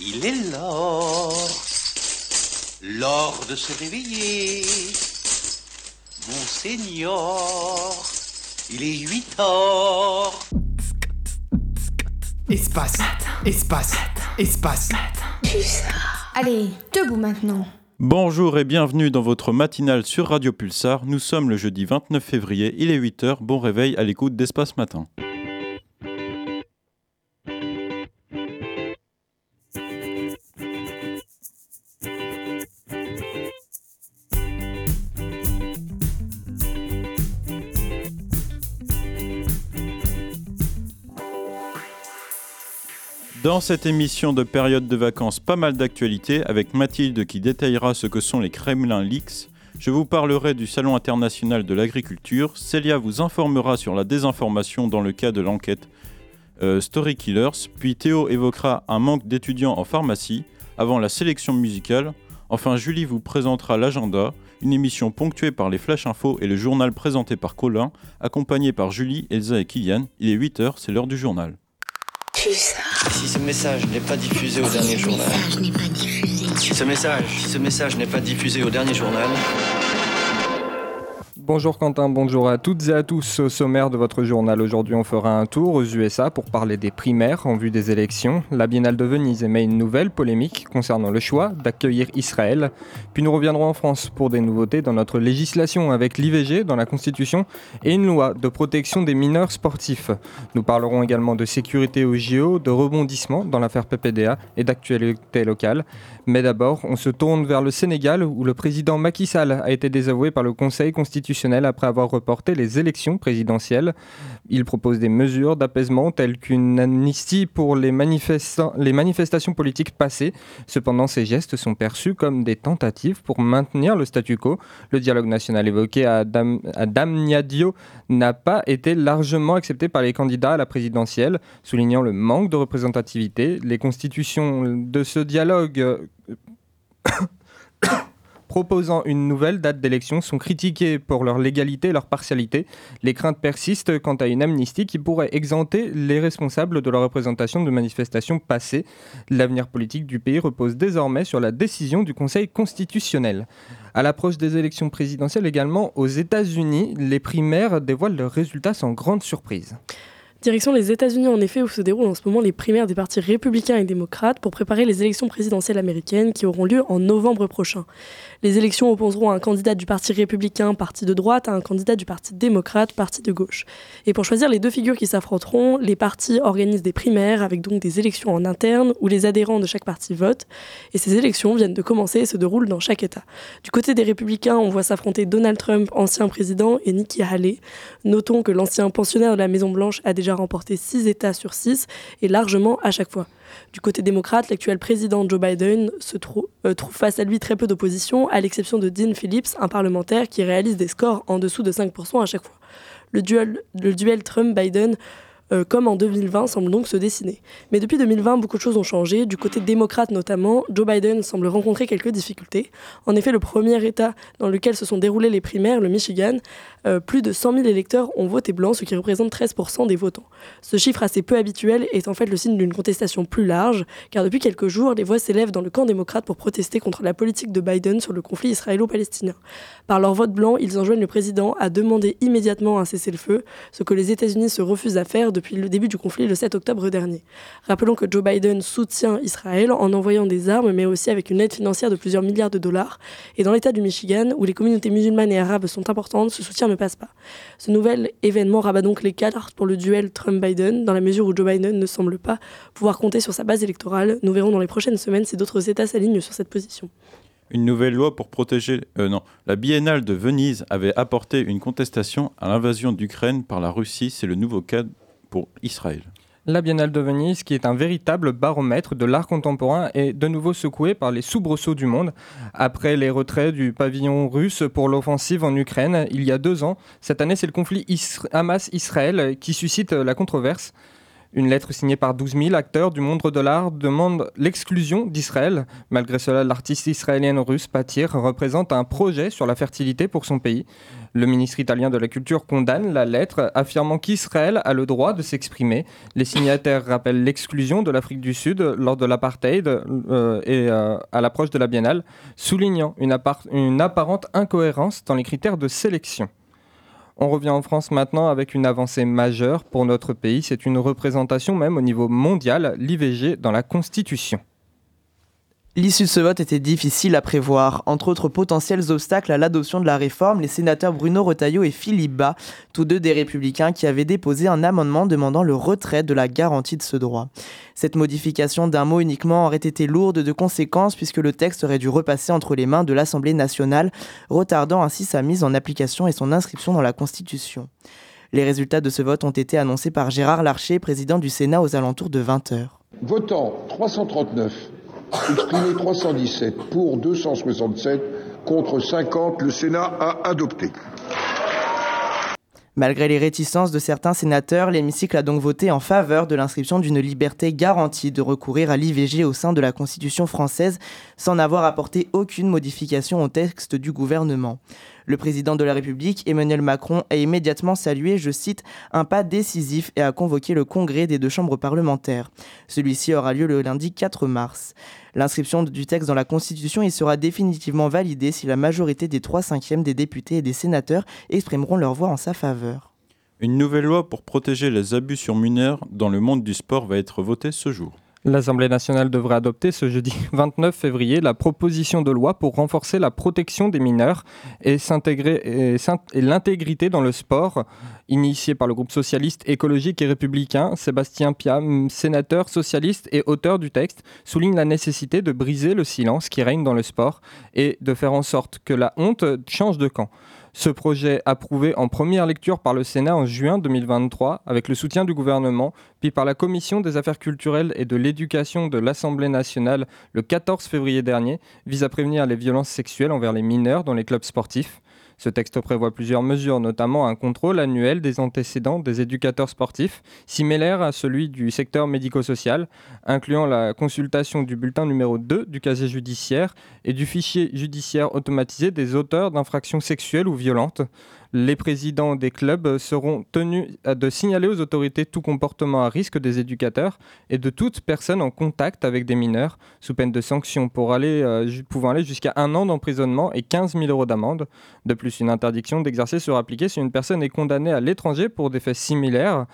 Il est l'heure, l'heure de se réveiller. Monseigneur, il est 8 heures. Espace, espace, espace. Allez, debout maintenant. Bonjour et bienvenue dans votre matinale sur Radio Pulsar. Nous sommes le jeudi 29 février, il est 8h. Bon réveil à l'écoute d'Espace Matin. Dans cette émission de période de vacances, pas mal d'actualités avec Mathilde qui détaillera ce que sont les Kremlin Leaks. Je vous parlerai du Salon international de l'agriculture. Célia vous informera sur la désinformation dans le cas de l'enquête euh, Story Killers. Puis Théo évoquera un manque d'étudiants en pharmacie avant la sélection musicale. Enfin, Julie vous présentera l'agenda, une émission ponctuée par les Flash Info et le journal présenté par Colin, accompagné par Julie, Elsa et Kylian. Il est 8h, c'est l'heure du journal. Si ce message n'est pas diffusé au dernier journal. Si ce message, si ce message n'est pas diffusé au dernier journal. Bonjour Quentin, bonjour à toutes et à tous. Au sommaire de votre journal, aujourd'hui on fera un tour aux USA pour parler des primaires en vue des élections. La Biennale de Venise émet une nouvelle polémique concernant le choix d'accueillir Israël. Puis nous reviendrons en France pour des nouveautés dans notre législation avec l'IVG dans la Constitution et une loi de protection des mineurs sportifs. Nous parlerons également de sécurité au JO, de rebondissement dans l'affaire PPDA et d'actualité locale. Mais d'abord, on se tourne vers le Sénégal où le président Macky Sall a été désavoué par le Conseil constitutionnel après avoir reporté les élections présidentielles. Il propose des mesures d'apaisement telles qu'une amnistie pour les, damnifications politiques passées. Cependant, ces gestes sont perçus comme des tentatives pour maintenir le statu quo. Le dialogue national évoqué à, Dam à Damniadio n'a pas été largement accepté par les candidats à la présidentielle, soulignant le manque de représentativité. Les constitutions de ce dialogue proposant une nouvelle date d'élection sont critiquées pour leur légalité et leur partialité. Les craintes persistent quant à une amnistie qui pourrait exempter les responsables de la représentation de manifestations passées. L'avenir politique du pays repose désormais sur la décision du Conseil constitutionnel. À l'approche des élections présidentielles également, aux États-Unis, les primaires dévoilent leurs résultats sans grande surprise. Direction les États-Unis, en effet, où se déroulent en ce moment les primaires des partis républicains et démocrates pour préparer les élections présidentielles américaines qui auront lieu en novembre prochain. Les élections opposeront un candidat du Parti républicain, parti de droite, à un candidat du Parti démocrate, parti de gauche. Et pour choisir les deux figures qui s'affronteront, les partis organisent des primaires avec donc des élections en interne où les adhérents de chaque parti votent. Et ces élections viennent de commencer et se déroulent dans chaque État. Du côté des républicains, on voit s'affronter Donald Trump, ancien président, et Nikki Haley. Notons que l'ancien pensionnaire de la Maison-Blanche a déjà remporté 6 États sur 6 et largement à chaque fois. Du côté démocrate, l'actuel président Joe Biden se euh, trouve face à lui très peu d'opposition, à l'exception de Dean Phillips, un parlementaire qui réalise des scores en dessous de 5% à chaque fois. Le duel, le duel Trump-Biden euh, comme en 2020, semble donc se dessiner. Mais depuis 2020, beaucoup de choses ont changé. Du côté démocrate notamment, Joe Biden semble rencontrer quelques difficultés. En effet, le premier État dans lequel se sont déroulées les primaires, le Michigan, euh, plus de 100 000 électeurs ont voté blanc, ce qui représente 13% des votants. Ce chiffre assez peu habituel est en fait le signe d'une contestation plus large, car depuis quelques jours, les voix s'élèvent dans le camp démocrate pour protester contre la politique de Biden sur le conflit israélo-palestinien. Par leur vote blanc, ils enjoignent le président à demander immédiatement un cessez-le-feu, ce que les États-Unis se refusent à faire depuis le début du conflit le 7 octobre dernier. Rappelons que Joe Biden soutient Israël en envoyant des armes, mais aussi avec une aide financière de plusieurs milliards de dollars. Et dans l'État du Michigan, où les communautés musulmanes et arabes sont importantes, ce soutien ne passe pas. Ce nouvel événement rabat donc les cartes pour le duel Trump-Biden, dans la mesure où Joe Biden ne semble pas pouvoir compter sur sa base électorale. Nous verrons dans les prochaines semaines si d'autres États s'alignent sur cette position. Une nouvelle loi pour protéger. Euh, non, la Biennale de Venise avait apporté une contestation à l'invasion d'Ukraine par la Russie. C'est le nouveau cas pour Israël. La Biennale de Venise, qui est un véritable baromètre de l'art contemporain, est de nouveau secouée par les soubresauts du monde. Après les retraits du pavillon russe pour l'offensive en Ukraine il y a deux ans, cette année c'est le conflit Hamas-Israël qui suscite la controverse. Une lettre signée par 12 000 acteurs du monde de l'art demande l'exclusion d'Israël. Malgré cela, l'artiste israélienne russe Patir représente un projet sur la fertilité pour son pays. Le ministre italien de la Culture condamne la lettre, affirmant qu'Israël a le droit de s'exprimer. Les signataires rappellent l'exclusion de l'Afrique du Sud lors de l'apartheid euh, et euh, à l'approche de la biennale, soulignant une, une apparente incohérence dans les critères de sélection. On revient en France maintenant avec une avancée majeure pour notre pays. C'est une représentation même au niveau mondial, l'IVG dans la Constitution. L'issue de ce vote était difficile à prévoir. Entre autres potentiels obstacles à l'adoption de la réforme, les sénateurs Bruno Retailleau et Philippe Bas, tous deux des républicains qui avaient déposé un amendement demandant le retrait de la garantie de ce droit. Cette modification d'un mot uniquement aurait été lourde de conséquences puisque le texte aurait dû repasser entre les mains de l'Assemblée nationale, retardant ainsi sa mise en application et son inscription dans la Constitution. Les résultats de ce vote ont été annoncés par Gérard Larcher, président du Sénat aux alentours de 20h. Votant 339 Exprimé 317 pour 267 contre 50, le Sénat a adopté. Malgré les réticences de certains sénateurs, l'hémicycle a donc voté en faveur de l'inscription d'une liberté garantie de recourir à l'IVG au sein de la Constitution française sans n'avoir apporté aucune modification au texte du gouvernement. Le président de la République, Emmanuel Macron, a immédiatement salué, je cite, un pas décisif et a convoqué le congrès des deux chambres parlementaires. Celui-ci aura lieu le lundi 4 mars. L'inscription du texte dans la Constitution y sera définitivement validée si la majorité des 3 cinquièmes des députés et des sénateurs exprimeront leur voix en sa faveur. Une nouvelle loi pour protéger les abus sur mineurs dans le monde du sport va être votée ce jour. L'Assemblée nationale devrait adopter ce jeudi 29 février la proposition de loi pour renforcer la protection des mineurs et, l'intégrité dans le sport, initiée par le groupe socialiste écologique et républicain. Sébastien Piam, sénateur socialiste et auteur du texte, souligne la nécessité de briser le silence qui règne dans le sport et de faire en sorte que la honte change de camp. Ce projet approuvé en première lecture par le Sénat en juin 2023 avec le soutien du gouvernement, puis par la Commission des affaires culturelles et de l'éducation de l'Assemblée nationale le 14 février dernier, vise à prévenir les violences sexuelles envers les mineurs dans les clubs sportifs. Ce texte prévoit plusieurs mesures, notamment un contrôle annuel des antécédents des éducateurs sportifs, similaire à celui du secteur médico-social, incluant la consultation du bulletin numéro 2 du casier judiciaire et du fichier judiciaire automatisé des auteurs d'infractions sexuelles ou violentes. Les présidents des clubs seront tenus de signaler aux autorités tout comportement à risque des éducateurs et de toute personne en contact avec des mineurs, sous peine de sanctions pour aller, euh, pouvant aller jusqu'à un an d'emprisonnement et 15 000 euros d'amende. De plus, une interdiction d'exercer sera appliquée si une personne est condamnée à l'étranger pour des faits similaires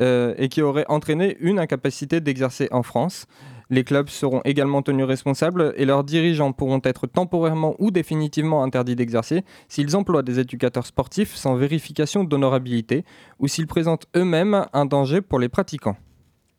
euh, et qui aurait entraîné une incapacité d'exercer en France. Les clubs seront également tenus responsables et leurs dirigeants pourront être temporairement ou définitivement interdits d'exercer s'ils emploient des éducateurs sportifs sans vérification d'honorabilité ou s'ils présentent eux-mêmes un danger pour les pratiquants.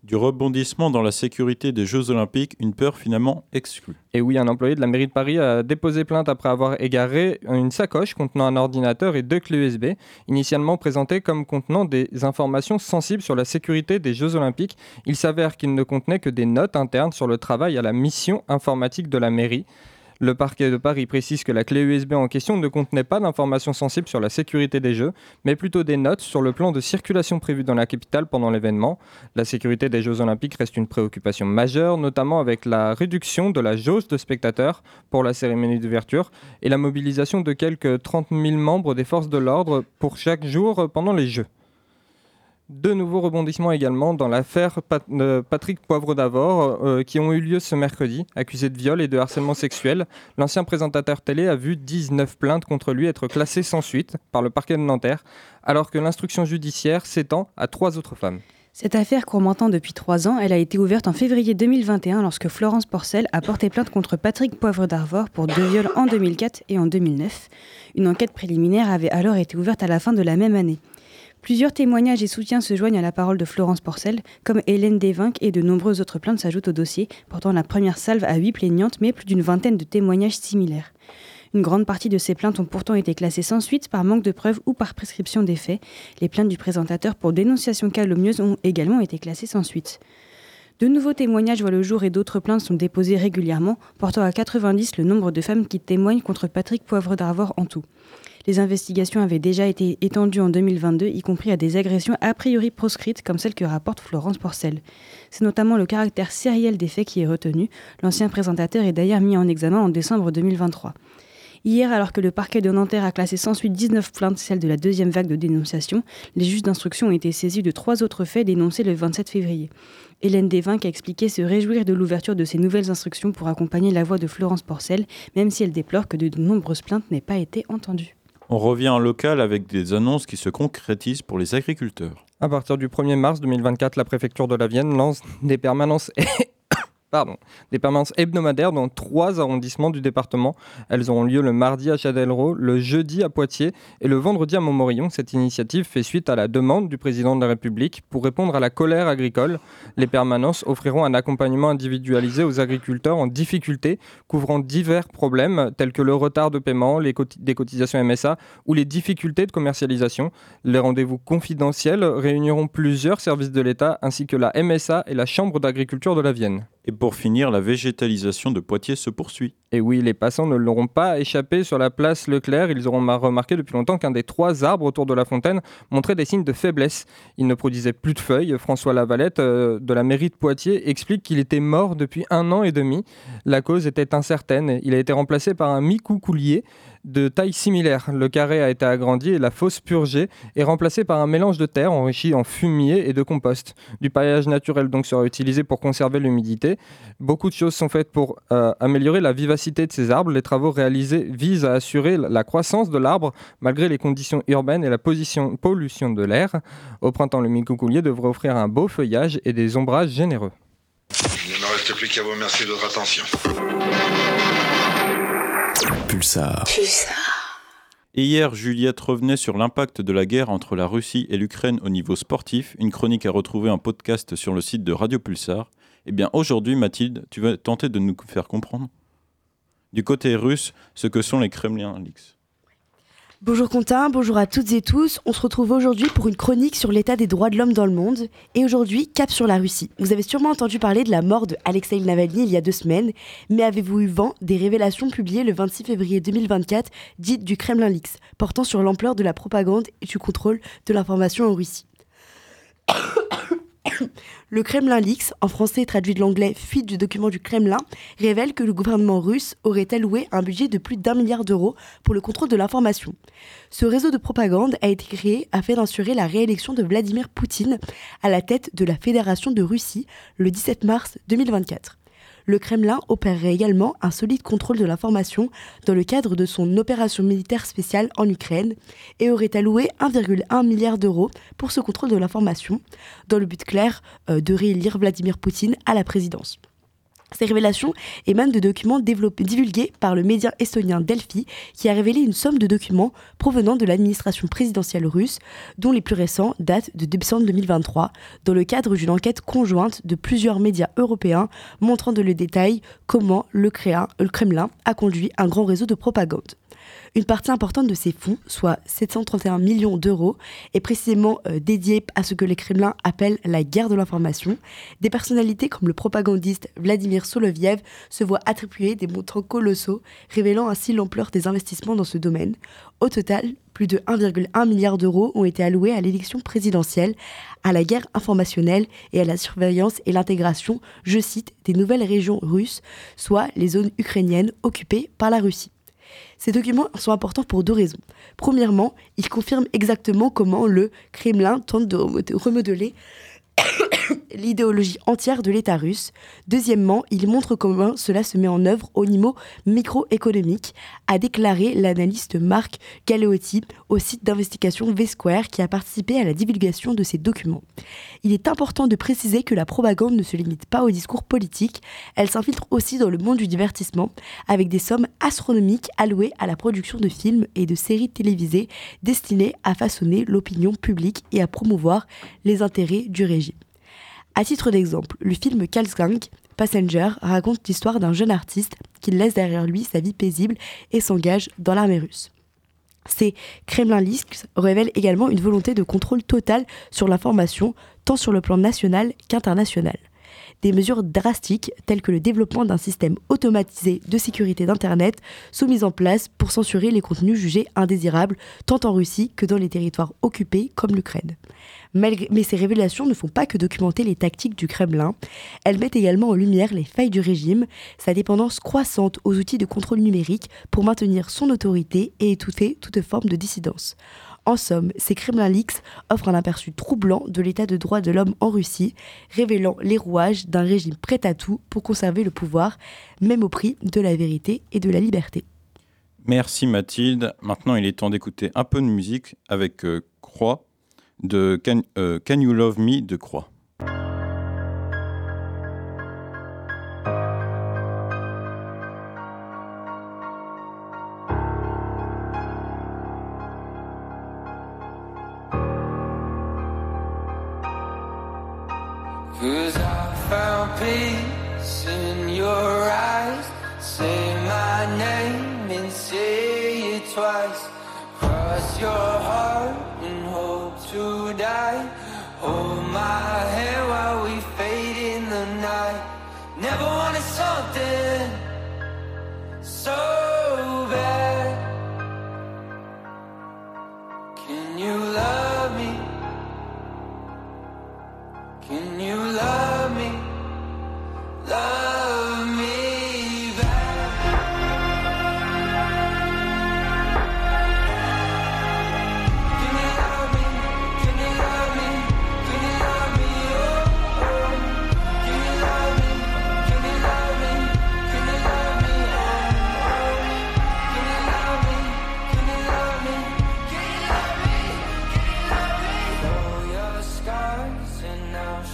Du rebondissement dans la sécurité des Jeux Olympiques, une peur finalement exclue. Et oui, un employé de la mairie de Paris a déposé plainte après avoir égaré une sacoche contenant un ordinateur et deux clés USB, initialement présentées comme contenant des informations sensibles sur la sécurité des Jeux Olympiques. Il s'avère qu'il ne contenait que des notes internes sur le travail à la mission informatique de la mairie. Le parquet de Paris précise que la clé USB en question ne contenait pas d'informations sensibles sur la sécurité des Jeux, mais plutôt des notes sur le plan de circulation prévu dans la capitale pendant l'événement. La sécurité des Jeux olympiques reste une préoccupation majeure, notamment avec la réduction de la jauge de spectateurs pour la cérémonie d'ouverture et la mobilisation de quelques 30 000 membres des forces de l'ordre pour chaque jour pendant les Jeux. De nouveaux rebondissements également dans l'affaire euh, Patrick Poivre d'Avor euh, qui ont eu lieu ce mercredi. Accusé de viol et de harcèlement sexuel, l'ancien présentateur télé a vu 19 plaintes contre lui être classées sans suite par le parquet de Nanterre, alors que l'instruction judiciaire s'étend à trois autres femmes. Cette affaire maintenant depuis trois ans. Elle a été ouverte en février 2021 lorsque Florence Porcel a porté plainte contre Patrick Poivre d'Arvor pour deux viols en 2004 et en 2009. Une enquête préliminaire avait alors été ouverte à la fin de la même année. Plusieurs témoignages et soutiens se joignent à la parole de Florence Porcel, comme Hélène Desvinck et de nombreuses autres plaintes s'ajoutent au dossier, portant la première salve à huit plaignantes, mais plus d'une vingtaine de témoignages similaires. Une grande partie de ces plaintes ont pourtant été classées sans suite par manque de preuves ou par prescription des faits. Les plaintes du présentateur pour dénonciation calomnieuse ont également été classées sans suite. De nouveaux témoignages voient le jour et d'autres plaintes sont déposées régulièrement, portant à 90 le nombre de femmes qui témoignent contre Patrick Poivre d'Arvor en tout. Les investigations avaient déjà été étendues en 2022, y compris à des agressions a priori proscrites comme celle que rapporte Florence Porcel. C'est notamment le caractère sériel des faits qui est retenu. L'ancien présentateur est d'ailleurs mis en examen en décembre 2023. Hier, alors que le parquet de Nanterre a classé sans suite 19 plaintes, celles de la deuxième vague de dénonciation, les juges d'instruction ont été saisis de trois autres faits dénoncés le 27 février. Hélène Desvinck a expliqué se réjouir de l'ouverture de ces nouvelles instructions pour accompagner la voix de Florence Porcel, même si elle déplore que de nombreuses plaintes n'aient pas été entendues. On revient en local avec des annonces qui se concrétisent pour les agriculteurs. À partir du 1er mars 2024, la préfecture de la Vienne lance des permanences pardon, des permanences hebdomadaires dans trois arrondissements du département. Elles auront lieu le mardi à Châtellerault, le jeudi à Poitiers et le vendredi à Montmorillon. Cette initiative fait suite à la demande du président de la République pour répondre à la colère agricole. Les permanences offriront un accompagnement individualisé aux agriculteurs en difficulté, couvrant divers problèmes tels que le retard de paiement, les des cotisations MSA ou les difficultés de commercialisation. Les rendez-vous confidentiels réuniront plusieurs services de l'État ainsi que la MSA et la Chambre d'agriculture de la Vienne. Pour finir, la végétalisation de Poitiers se poursuit. Et oui, les passants ne l'auront pas échappé sur la place Leclerc. Ils auront remarqué depuis longtemps qu'un des trois arbres autour de la fontaine montrait des signes de faiblesse. Il ne produisait plus de feuilles. François Lavalette euh, de la mairie de Poitiers explique qu'il était mort depuis un an et demi. La cause était incertaine. Il a été remplacé par un mi-coucoulier de taille similaire. Le carré a été agrandi et la fosse purgée est remplacée par un mélange de terre enrichi en fumier et de compost. Du paillage naturel donc sera utilisé pour conserver l'humidité. Beaucoup de choses sont faites pour euh, améliorer la vivacité de ces arbres. Les travaux réalisés visent à assurer la croissance de l'arbre malgré les conditions urbaines et la pollution de l'air. Au printemps, le micocoulier devrait offrir un beau feuillage et des ombrages généreux. Il ne me reste plus qu'à vous remercier de votre attention. Pulsar. Et hier, Juliette revenait sur l'impact de la guerre entre la Russie et l'Ukraine au niveau sportif, une chronique à retrouver en podcast sur le site de Radio Pulsar. Eh bien aujourd'hui, Mathilde, tu vas tenter de nous faire comprendre du côté russe ce que sont les Kremlin Leaks. Bonjour Quentin, bonjour à toutes et tous. On se retrouve aujourd'hui pour une chronique sur l'état des droits de l'homme dans le monde. Et aujourd'hui, cap sur la Russie. Vous avez sûrement entendu parler de la mort de Alexei Navalny il y a deux semaines, mais avez-vous eu vent des révélations publiées le 26 février 2024, dites du Kremlin Leaks, portant sur l'ampleur de la propagande et du contrôle de l'information en Russie? le Kremlin Leaks, en français traduit de l'anglais fuite du document du Kremlin, révèle que le gouvernement russe aurait alloué un budget de plus d'un milliard d'euros pour le contrôle de l'information. Ce réseau de propagande a été créé afin d'assurer la réélection de Vladimir Poutine à la tête de la Fédération de Russie le 17 mars 2024 le Kremlin opérerait également un solide contrôle de l'information dans le cadre de son opération militaire spéciale en Ukraine et aurait alloué 1,1 milliard d'euros pour ce contrôle de l'information, dans le but clair euh, de réélire Vladimir Poutine à la présidence. Ces révélations émanent de documents divulgués par le média estonien Delphi, qui a révélé une somme de documents provenant de l'administration présidentielle russe, dont les plus récents datent de décembre 2023, dans le cadre d'une enquête conjointe de plusieurs médias européens montrant de le détail comment le Kremlin a conduit un grand réseau de propagande. Une partie importante de ces fonds, soit 731 millions d'euros, est précisément euh, dédiée à ce que les Kremlins appellent la guerre de l'information. Des personnalités comme le propagandiste Vladimir Soloviev se voient attribuer des montants colossaux, révélant ainsi l'ampleur des investissements dans ce domaine. Au total, plus de 1,1 milliard d'euros ont été alloués à l'élection présidentielle, à la guerre informationnelle et à la surveillance et l'intégration, je cite, des nouvelles régions russes, soit les zones ukrainiennes occupées par la Russie. Ces documents sont importants pour deux raisons. Premièrement, ils confirment exactement comment le Kremlin tente de remodeler l'idéologie entière de l'État russe. Deuxièmement, il montre comment cela se met en œuvre au niveau microéconomique, a déclaré l'analyste Marc Galeotti au site d'investigation V-Square qui a participé à la divulgation de ces documents. Il est important de préciser que la propagande ne se limite pas au discours politique, elle s'infiltre aussi dans le monde du divertissement, avec des sommes astronomiques allouées à la production de films et de séries télévisées destinées à façonner l'opinion publique et à promouvoir les intérêts du régime. À titre d'exemple, le film Kalsgang, Passenger, raconte l'histoire d'un jeune artiste qui laisse derrière lui sa vie paisible et s'engage dans l'armée russe. Ces Kremlin révèlent également une volonté de contrôle total sur l'information, tant sur le plan national qu'international. Des mesures drastiques telles que le développement d'un système automatisé de sécurité d'Internet sont mises en place pour censurer les contenus jugés indésirables tant en Russie que dans les territoires occupés comme l'Ukraine. Mais ces révélations ne font pas que documenter les tactiques du Kremlin, elles mettent également en lumière les failles du régime, sa dépendance croissante aux outils de contrôle numérique pour maintenir son autorité et étouffer toute forme de dissidence. En somme, ces Kremlin Leaks offrent un aperçu troublant de l'état de droit de l'homme en Russie, révélant les rouages d'un régime prêt à tout pour conserver le pouvoir, même au prix de la vérité et de la liberté. Merci Mathilde. Maintenant, il est temps d'écouter un peu de musique avec euh, Croix de euh, Can You Love Me de Croix.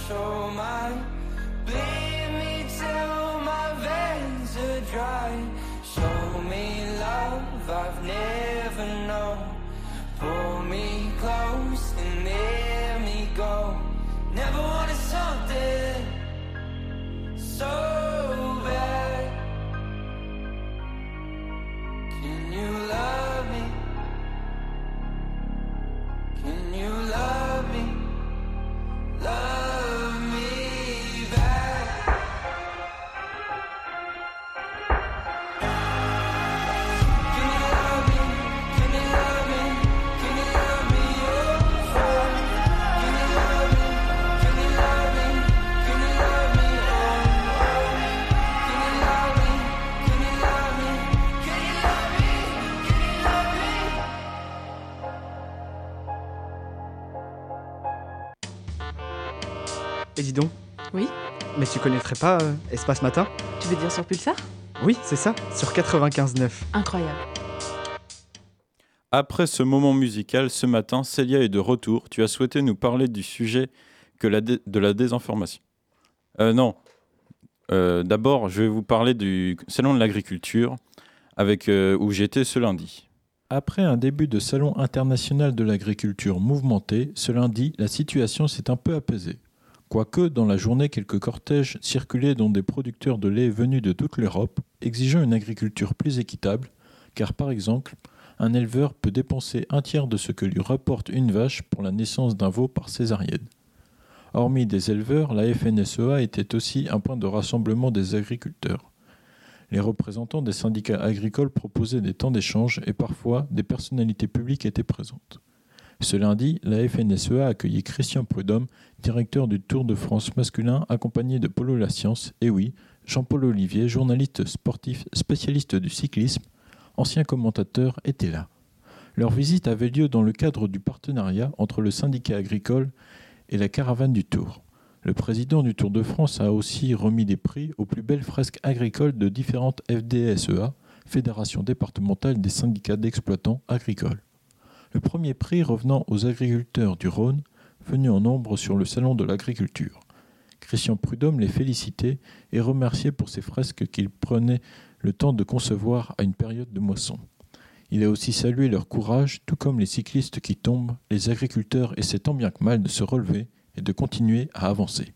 Show mine. Mais tu connaîtrais pas euh, Espace Matin Tu veux dire sur Pulsar Oui, c'est ça, sur 95.9. Incroyable. Après ce moment musical, ce matin, Célia est de retour. Tu as souhaité nous parler du sujet que la de la désinformation. Euh, non. Euh, D'abord, je vais vous parler du Salon de l'agriculture avec, euh, où j'étais ce lundi. Après un début de salon international de l'agriculture mouvementé, ce lundi, la situation s'est un peu apaisée. Quoique, dans la journée, quelques cortèges circulaient dont des producteurs de lait venus de toute l'Europe, exigeant une agriculture plus équitable, car par exemple, un éleveur peut dépenser un tiers de ce que lui rapporte une vache pour la naissance d'un veau par césarienne. Hormis des éleveurs, la FNSEA était aussi un point de rassemblement des agriculteurs. Les représentants des syndicats agricoles proposaient des temps d'échange et parfois des personnalités publiques étaient présentes. Ce lundi, la FNSEA a accueilli Christian Prudhomme, directeur du Tour de France masculin, accompagné de Polo La Science, et oui, Jean-Paul Olivier, journaliste sportif spécialiste du cyclisme, ancien commentateur, était là. Leur visite avait lieu dans le cadre du partenariat entre le syndicat agricole et la caravane du Tour. Le président du Tour de France a aussi remis des prix aux plus belles fresques agricoles de différentes FDSEA, Fédération départementale des syndicats d'exploitants agricoles. Le premier prix revenant aux agriculteurs du Rhône, venus en nombre sur le salon de l'agriculture. Christian Prudhomme les félicitait et remerciait pour ces fresques qu'ils prenaient le temps de concevoir à une période de moisson. Il a aussi salué leur courage, tout comme les cyclistes qui tombent, les agriculteurs essaient tant bien que mal de se relever et de continuer à avancer.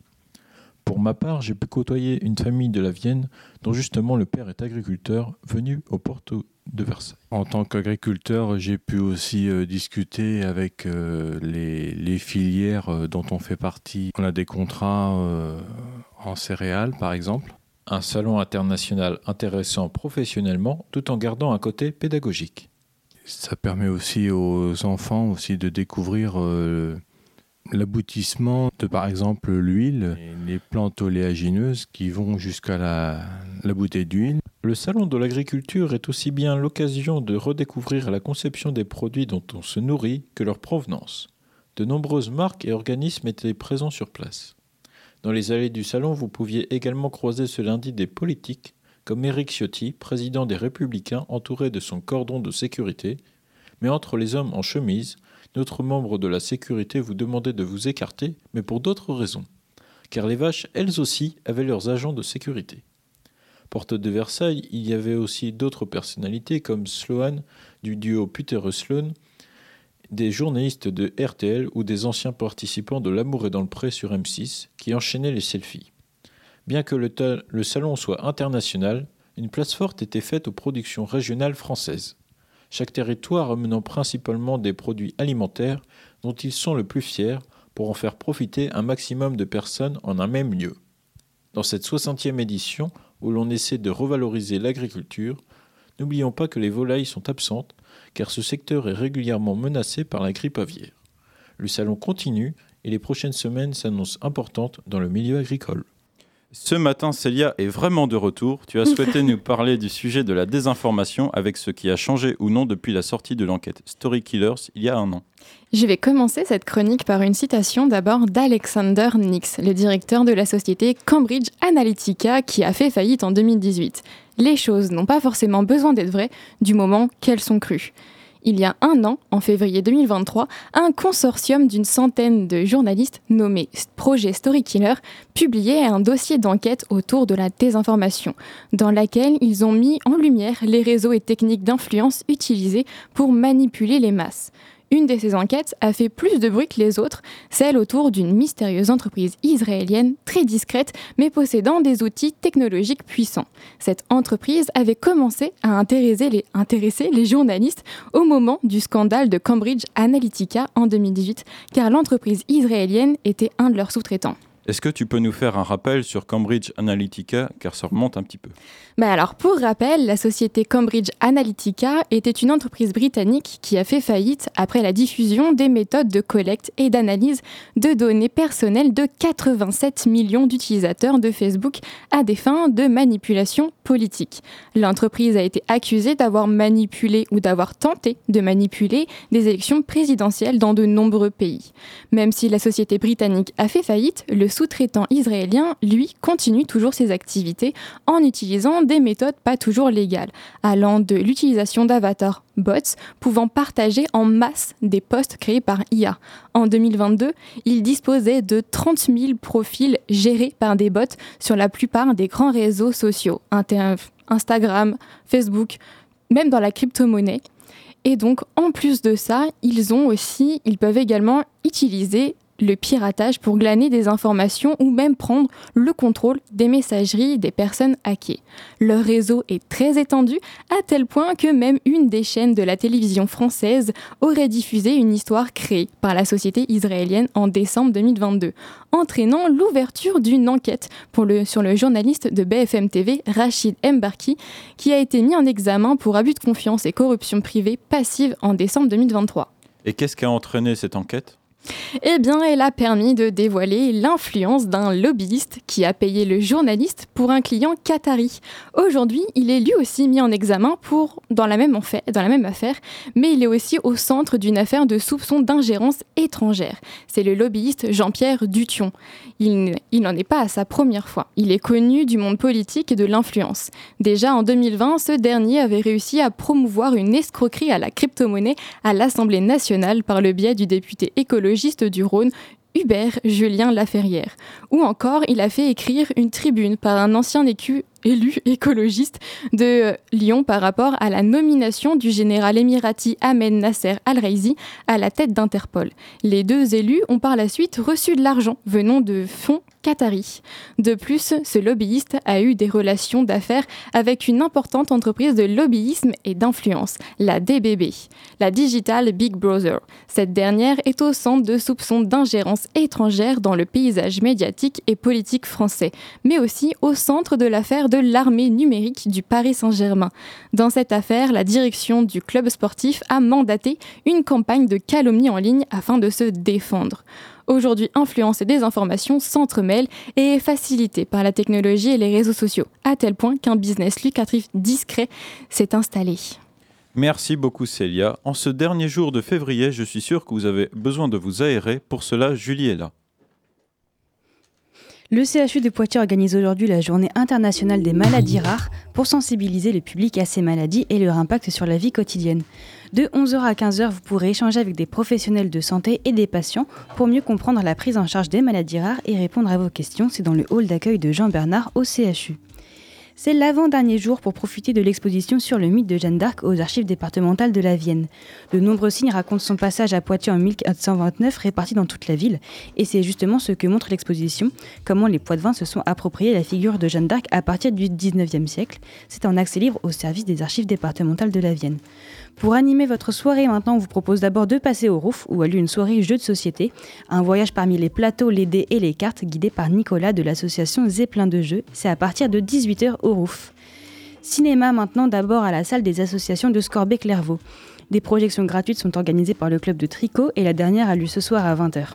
Pour ma part, j'ai pu côtoyer une famille de la Vienne dont justement le père est agriculteur venu au Porto de Versailles. En tant qu'agriculteur, j'ai pu aussi euh, discuter avec euh, les, les filières euh, dont on fait partie. On a des contrats en céréales, par exemple. Un salon international intéressant professionnellement tout en gardant un côté pédagogique. Ça permet aussi aux enfants aussi de découvrir l'aboutissement de, par exemple, l'huile, et les plantes oléagineuses qui vont jusqu'à la, la bouteille d'huile. Le salon de l'agriculture est aussi bien l'occasion de redécouvrir la conception des produits dont on se nourrit que leur provenance. De nombreuses marques et organismes étaient présents sur place. Dans les allées du salon, vous pouviez également croiser ce lundi des politiques, comme Éric Ciotti, président des Républicains, entouré de son cordon de sécurité. Mais entre les hommes en chemise, d'autres membres de la sécurité vous demandaient de vous écarter, mais pour d'autres raisons. Car les vaches, elles aussi, avaient leurs agents de sécurité. Porte de Versailles, il y avait aussi d'autres personnalités comme Sloan du duo Peter Sloan, des journalistes de RTL ou des anciens participants de L'amour est dans le pré sur M6 qui enchaînaient les selfies. Bien que le, salon soit international, une place forte était faite aux productions régionales françaises. Chaque territoire amenant principalement des produits alimentaires dont ils sont le plus fiers pour en faire profiter un maximum de personnes en un même lieu. Dans cette 60e édition, où l'on essaie de revaloriser l'agriculture, n'oublions pas que les volailles sont absentes, car ce secteur est régulièrement menacé par la grippe aviaire. Le salon continue et les prochaines semaines s'annoncent importantes dans le milieu agricole. Ce matin, Célia est vraiment de retour. Tu as souhaité nous parler du sujet de la désinformation avec ce qui a changé ou non depuis la sortie de l'enquête Story Killers il y a un an. Je vais commencer cette chronique par une citation d'abord d'Alexander Nix, le directeur de la société Cambridge Analytica qui a fait faillite en 2018. Les choses n'ont pas forcément besoin d'être vraies du moment qu'elles sont crues. Il y a un an, en février 2023, un consortium d'une centaine de journalistes nommé Projet Story Killer publiait un dossier d'enquête autour de la désinformation, dans laquelle ils ont mis en lumière les réseaux et techniques d'influence utilisés pour manipuler les masses. Une de ces enquêtes a fait plus de bruit que les autres, celle autour d'une mystérieuse entreprise israélienne très discrète mais possédant des outils technologiques puissants. Cette entreprise avait commencé à intéresser les, journalistes au moment du scandale de Cambridge Analytica en 2018, car l'entreprise israélienne était un de leurs sous-traitants. Est-ce que tu peux nous faire un rappel sur Cambridge Analytica, car ça remonte un petit peu Bah alors, pour rappel, la société Cambridge Analytica était une entreprise britannique qui a fait faillite après la diffusion des méthodes de collecte et d'analyse de données personnelles de 87 millions d'utilisateurs de Facebook à des fins de manipulation politique. L'entreprise a été accusée d'avoir manipulé ou d'avoir tenté de manipuler des élections présidentielles dans de nombreux pays. Même si la société britannique a fait faillite, le sous-traitant israélien, lui, continue toujours ses activités en utilisant des méthodes pas toujours légales, allant de l'utilisation d'avatars bots pouvant partager en masse des posts créés par IA. En 2022, il disposait de 30 000 profils gérés par des bots sur la plupart des grands réseaux sociaux, Instagram, Facebook, même dans la crypto-monnaie. Et donc, en plus de ça, ils ont aussi, ils peuvent également utiliser le piratage pour glaner des informations ou même prendre le contrôle des messageries des personnes hackées. Leur réseau est très étendu à tel point que même une des chaînes de la télévision française aurait diffusé une histoire créée par la société israélienne en décembre 2022, entraînant l'ouverture d'une enquête sur le journaliste de BFM TV Rachid Mbarki qui a été mis en examen pour abus de confiance et corruption privée passive en décembre 2023. Et qu'est-ce qui a entraîné cette enquête? Eh bien, elle a permis de dévoiler l'influence d'un lobbyiste qui a payé le journaliste pour un client qatari. Aujourd'hui, il est lui aussi mis en examen pour dans la même, affaire, mais il est aussi au centre d'une affaire de soupçon d'ingérence étrangère. C'est le lobbyiste Jean-Pierre Dution. Il, n'en est pas à sa première fois. Il est connu du monde politique et de l'influence. Déjà en 2020, ce dernier avait réussi à promouvoir une escroquerie à la crypto-monnaie à l'Assemblée nationale par le biais du député écologiste du Rhône, Hubert Julien Laferrière. Ou encore, il a fait écrire une tribune par un ancien écu élu écologiste de Lyon par rapport à la nomination du général émirati Ahmed Nasser Al-Raisi à la tête d'Interpol. Les deux élus ont par la suite reçu de l'argent venant de fonds qatari. De plus, ce lobbyiste a eu des relations d'affaires avec une importante entreprise de lobbyisme et d'influence, la DBB, la Digital Big Brother. Cette dernière est au centre de soupçons d'ingérence étrangère dans le paysage médiatique et politique français, mais aussi au centre de l'affaire de l'armée numérique du Paris Saint-Germain. Dans cette affaire, la direction du club sportif a mandaté une campagne de calomnie en ligne afin de se défendre. Aujourd'hui, influence et désinformation s'entremêlent et est facilitée par la technologie et les réseaux sociaux, à tel point qu'un business lucratif discret s'est installé. Merci beaucoup Célia. En ce dernier jour de février, je suis sûr que vous avez besoin de vous aérer. Pour cela, Julie est là. Le CHU de Poitiers organise aujourd'hui la journée internationale des maladies rares pour sensibiliser le public à ces maladies et leur impact sur la vie quotidienne. De 11h à 15h, vous pourrez échanger avec des professionnels de santé et des patients pour mieux comprendre la prise en charge des maladies rares et répondre à vos questions. C'est dans le hall d'accueil de Jean Bernard au CHU. C'est l'avant-dernier jour pour profiter de l'exposition sur le mythe de Jeanne d'Arc aux archives départementales de la Vienne. De nombreux signes racontent son passage à Poitiers en 1429 répartis dans toute la ville. Et c'est justement ce que montre l'exposition, comment les Poitevins se sont appropriés la figure de Jeanne d'Arc à partir du 19e siècle. C'est en accès libre au service des archives départementales de la Vienne. Pour animer votre soirée maintenant, on vous propose d'abord de passer au ROUF où a lieu une soirée jeu de société, un voyage parmi les plateaux, les dés et les cartes guidé par Nicolas de l'association Zeppelin de jeux. C'est à partir de 18h au ROUF. Cinéma maintenant d'abord à la salle des associations de Scorbet-Clairvaux. Des projections gratuites sont organisées par le club de tricot et la dernière a lieu ce soir à 20h.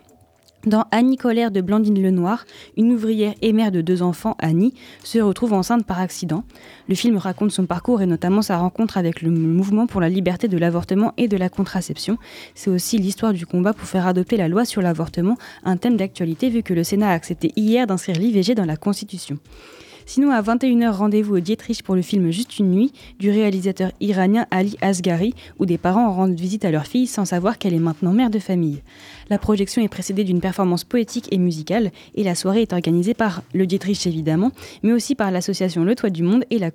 Dans Annie Colère de Blandine Lenoir, une ouvrière et mère de deux enfants, Annie, se retrouve enceinte par accident. Le film raconte son parcours et notamment sa rencontre avec le mouvement pour la liberté de l'avortement et de la contraception. C'est aussi l'histoire du combat pour faire adopter la loi sur l'avortement, un thème d'actualité vu que le Sénat a accepté hier d'inscrire l'IVG dans la Constitution. Sinon, à 21h, rendez-vous au Dietrich pour le film Juste une nuit du réalisateur iranien Ali Asghari, où des parents rendent visite à leur fille sans savoir qu'elle est maintenant mère de famille. La projection est précédée d'une performance poétique et musicale, et la soirée est organisée par le Dietrich évidemment, mais aussi par l'association Le Toit du Monde et la,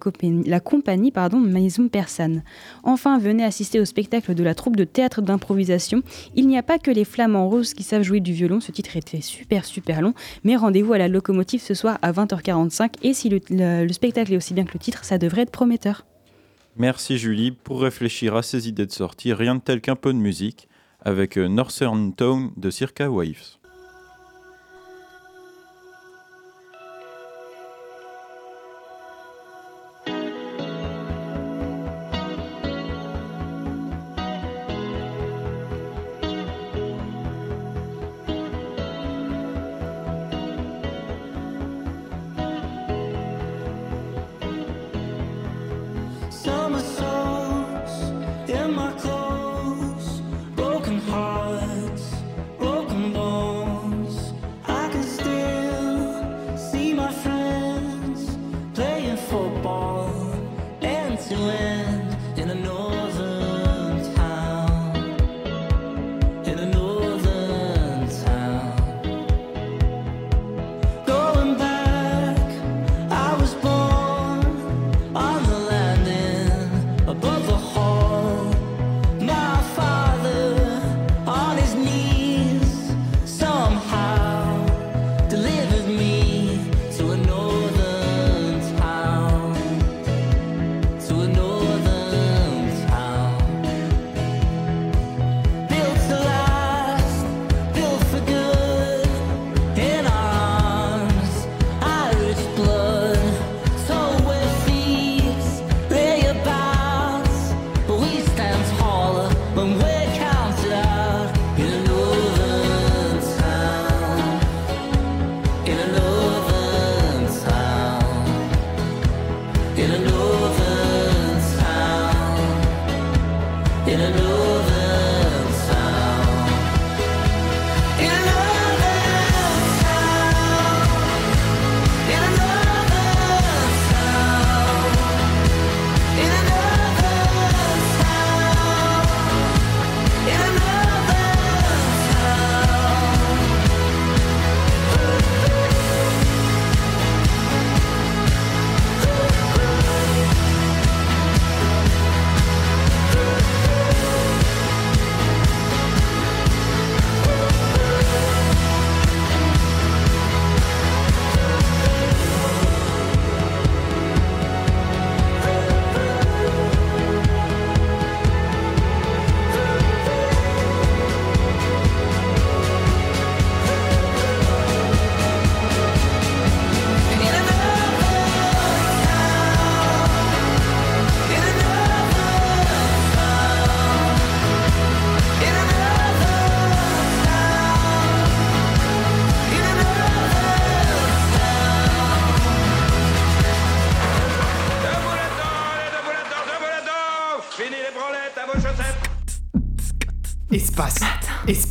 compagnie pardon, Maison Persane. Enfin, venez assister au spectacle de la troupe de théâtre d'improvisation. Il n'y a pas que les flamants roses qui savent jouer du violon, ce titre était super super long, mais rendez-vous à la locomotive ce soir à 20h45, et si le spectacle est aussi bien que le titre, ça devrait être prometteur. Merci Julie. Pour réfléchir à ces idées de sortie, rien de tel qu'un peu de musique avec euh, Northern Town de Circa Waves.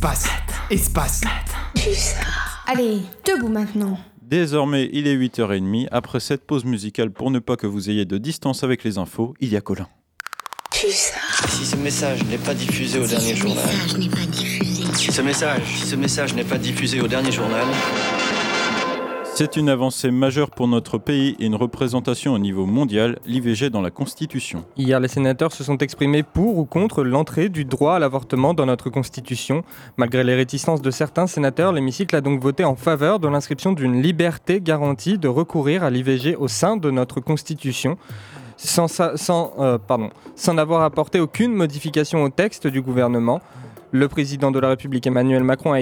Espace, espace. Allez, debout maintenant. Désormais, il est 8h30. Après cette pause musicale, pour ne pas que vous ayez de distance avec les infos, il y a Colin. Si ce message n'est pas diffusé au dernier journal. Si ce message, si ce message n'est pas diffusé au dernier journal. C'est une avancée majeure pour notre pays et une représentation au niveau mondial, l'IVG dans la Constitution. Hier, les sénateurs se sont exprimés pour ou contre l'entrée du droit à l'avortement dans notre Constitution. Malgré les réticences de certains sénateurs, l'hémicycle a donc voté en faveur de l'inscription d'une liberté garantie de recourir à l'IVG au sein de notre Constitution. Sans, sa- sans, euh, sans avoir apporté aucune modification au texte du gouvernement. Le président de la République Emmanuel Macron a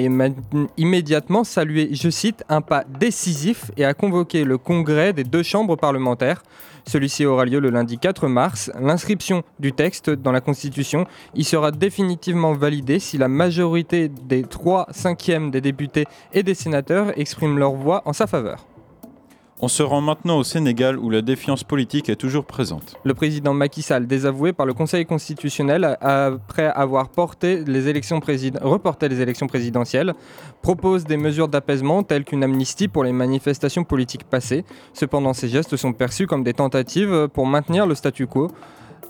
immédiatement salué, je cite, un pas décisif et a convoqué le congrès des deux chambres parlementaires. Celui-ci aura lieu le lundi 4 mars. L'inscription du texte dans la Constitution y sera définitivement validée si la majorité des 3 cinquièmes des députés et des sénateurs expriment leur voix en sa faveur. On se rend maintenant au Sénégal où la défiance politique est toujours présente. Le président Macky Sall, désavoué par le Conseil constitutionnel après avoir reporté les élections présidentielles, propose des mesures d'apaisement telles qu'une amnistie pour les manifestations politiques passées. Cependant, ces gestes sont perçus comme des tentatives pour maintenir le statu quo.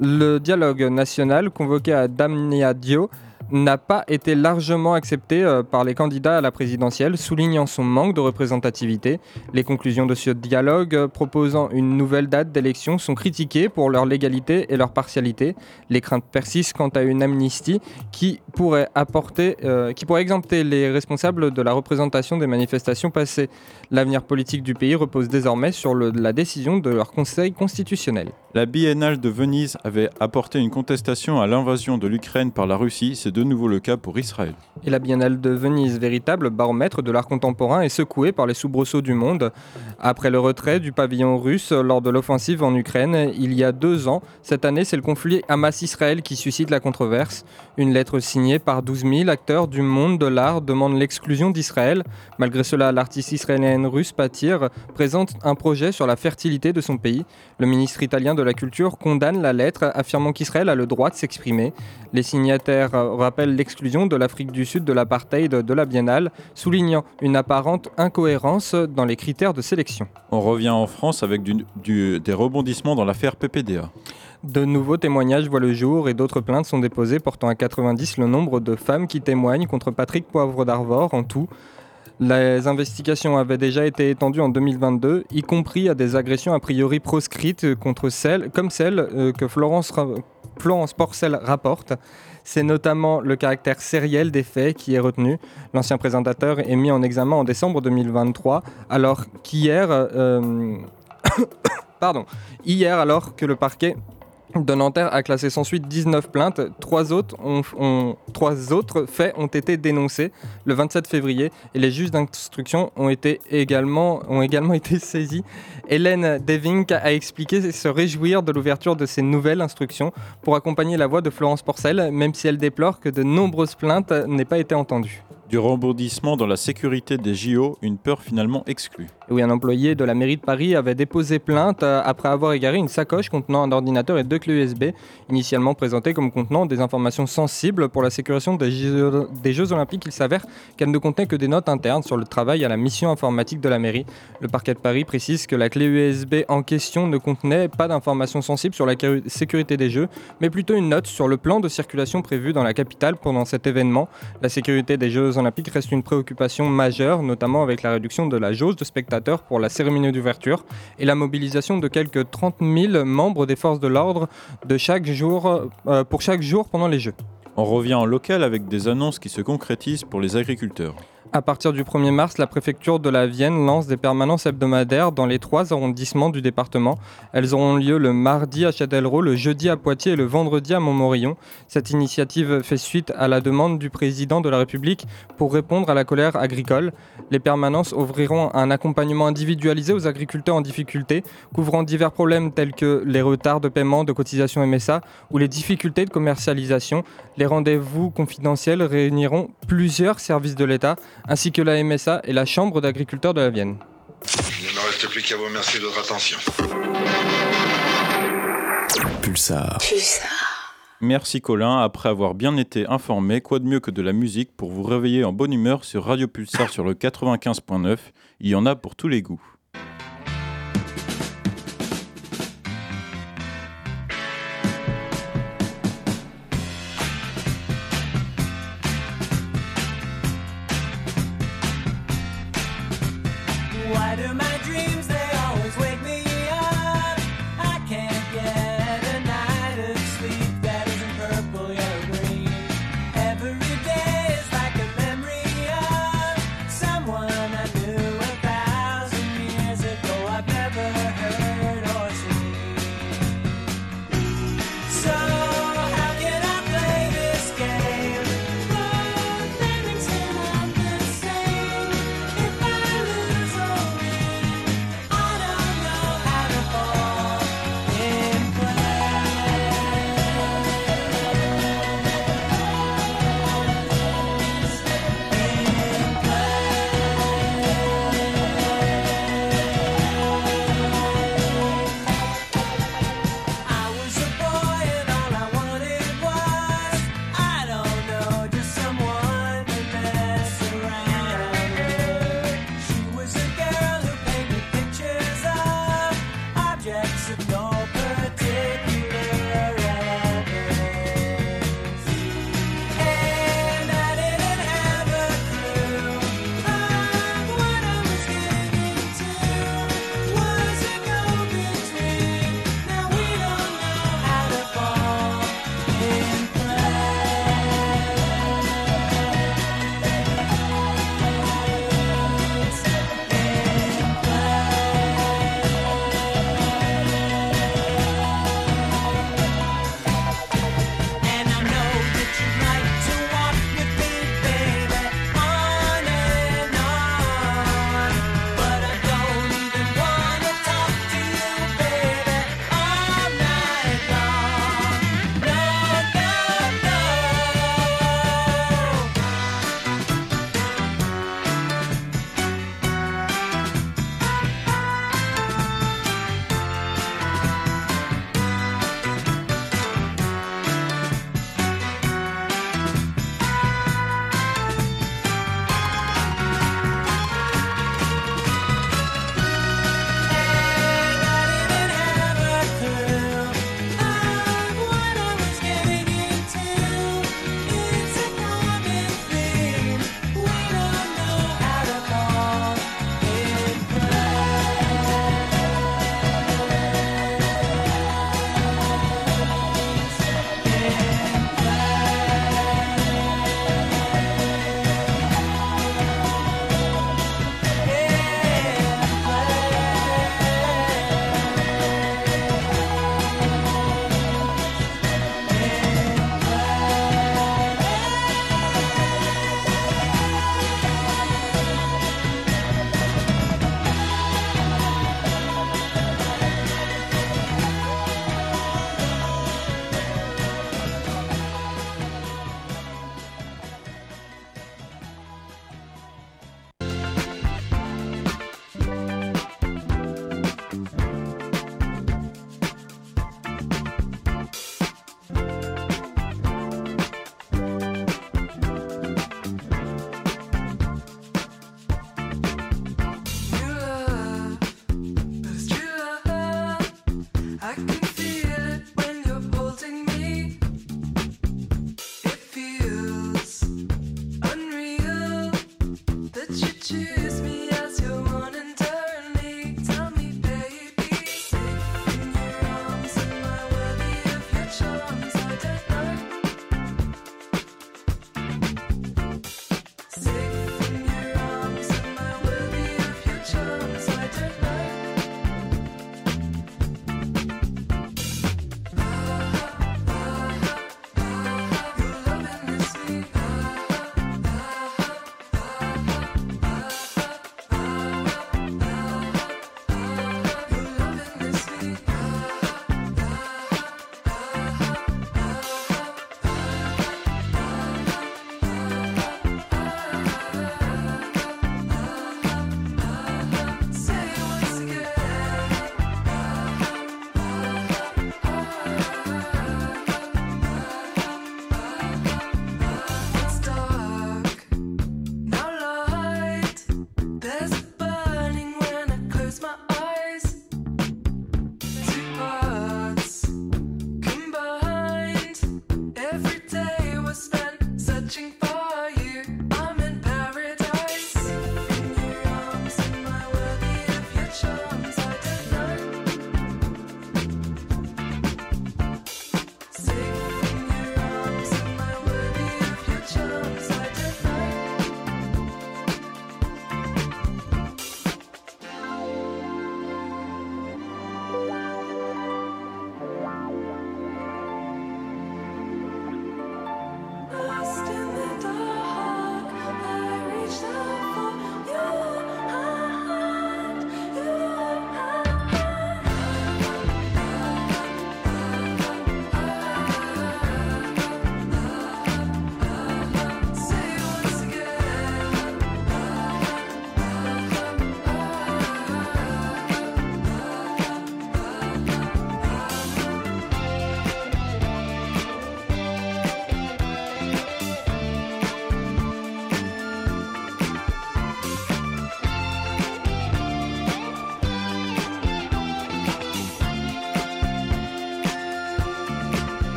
Le dialogue national convoqué à Damniadio n'a pas été largement accepté euh, par les candidats à la présidentielle, soulignant son manque de représentativité. Les conclusions de ce dialogue, euh, proposant une nouvelle date d'élection, sont critiquées pour leur légalité et leur partialité. Les craintes persistent quant à une amnistie qui pourrait, apporter, euh, qui pourrait exempter les responsables de la représentation des manifestations passées. L'avenir politique du pays repose désormais sur la décision de leur Conseil constitutionnel. La biennale de Venise avait apporté une contestation à l'invasion de l'Ukraine par la Russie, de nouveau le cas pour Israël. Et la Biennale de Venise, véritable baromètre de l'art contemporain, est secouée par les soubresauts du monde. Après le retrait du pavillon russe lors de l'offensive en Ukraine, il y a deux ans, cette année, c'est le conflit Hamas-Israël qui suscite la controverse. Une lettre signée par 12 000 acteurs du monde de l'art demande l'exclusion d'Israël. Malgré cela, l'artiste israélienne russe Patir présente un projet sur la fertilité de son pays. Le ministre italien de la Culture condamne la lettre, affirmant qu'Israël a le droit de s'exprimer. Les signataires rappellent l'exclusion de l'Afrique du Sud de l'apartheid de la Biennale, soulignant une apparente incohérence dans les critères de sélection. On revient en France avec du- du- des rebondissements dans l'affaire PPDA. De nouveaux témoignages voient le jour et d'autres plaintes sont déposées portant à 90 le nombre de femmes qui témoignent contre Patrick Poivre d'Arvor en tout. Les investigations avaient déjà été étendues en 2022, y compris à des agressions a priori proscrites contre celles, comme celle euh, que Florence, Florence Porcel rapporte. C'est notamment le caractère sériel des faits qui est retenu. L'ancien présentateur est mis en examen en décembre 2023, alors qu'hier, euh, pardon, hier alors que le parquet de Nanterre a classé sans suite 19 plaintes. Trois autres, faits ont été dénoncés le 27 février et les juges d'instruction ont, également, ont également été saisis. Hélène Devink a expliqué se réjouir de l'ouverture de ces nouvelles instructions pour accompagner la voix de Florence Porcel, même si elle déplore que de nombreuses plaintes n'aient pas été entendues. Du rebondissement dans la sécurité des JO, une peur finalement exclue. Oui, un employé de la mairie de Paris avait déposé plainte euh, après avoir égaré une sacoche contenant un ordinateur et deux clés USB, initialement présentées comme contenant des informations sensibles pour la sécurisation des Jeux, Olympiques. Il s'avère qu'elle ne contenait que des notes internes sur le travail à la mission informatique de la mairie. Le parquet de Paris précise que la clé USB en question ne contenait pas d'informations sensibles sur la sécurité des Jeux, mais plutôt une note sur le plan de circulation prévu dans la capitale pendant cet événement. La sécurité des Jeux Olympiques reste une préoccupation majeure, notamment avec la réduction de la jauge de spectateurs pour la cérémonie d'ouverture et la mobilisation de quelques 30 000 membres des forces de l'ordre euh, pour chaque jour pendant les Jeux. On revient en local avec des annonces qui se concrétisent pour les agriculteurs. À partir du 1er mars, la préfecture de la Vienne lance des permanences hebdomadaires dans les trois arrondissements du département. Elles auront lieu le mardi à Châtellerault, le jeudi à Poitiers et le vendredi à Montmorillon. Cette initiative fait suite à la demande du président de la République pour répondre à la colère agricole. Les permanences offriront un accompagnement individualisé aux agriculteurs en difficulté, couvrant divers problèmes tels que les retards de paiement de cotisations MSA ou les difficultés de commercialisation. Les rendez-vous confidentiels réuniront plusieurs services de l'État, ainsi que la MSA et la Chambre d'agriculteurs de la Vienne. Il ne me reste plus qu'à vous remercier de votre attention. Pulsar. Merci Colin, après avoir bien été informé, quoi de mieux que de la musique pour vous réveiller en bonne humeur sur Radio Pulsar sur le 95.9, il y en a pour tous les goûts.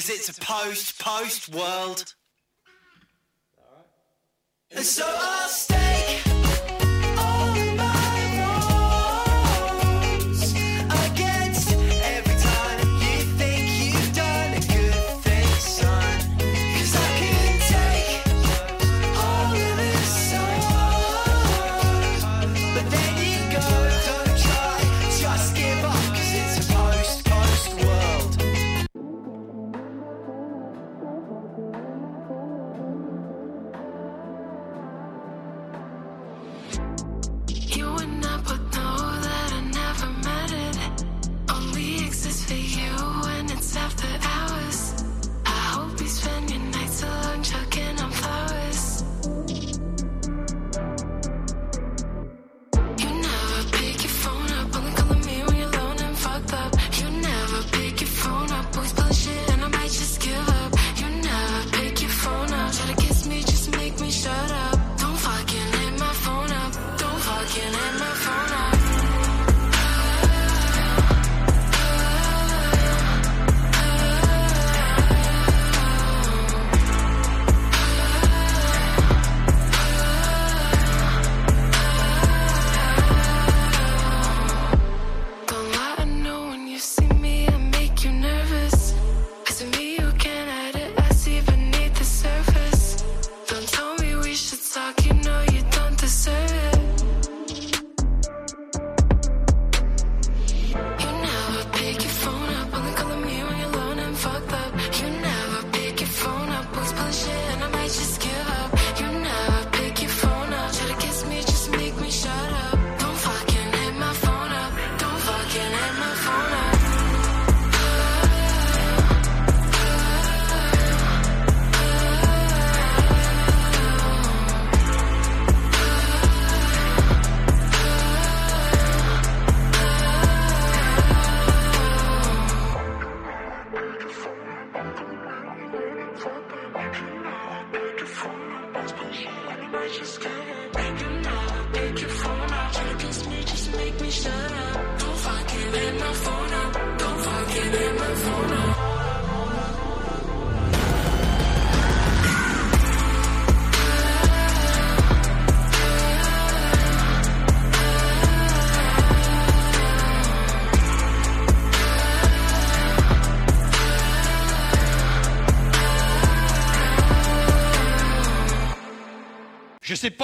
because it's a post post world. And so I'll stay.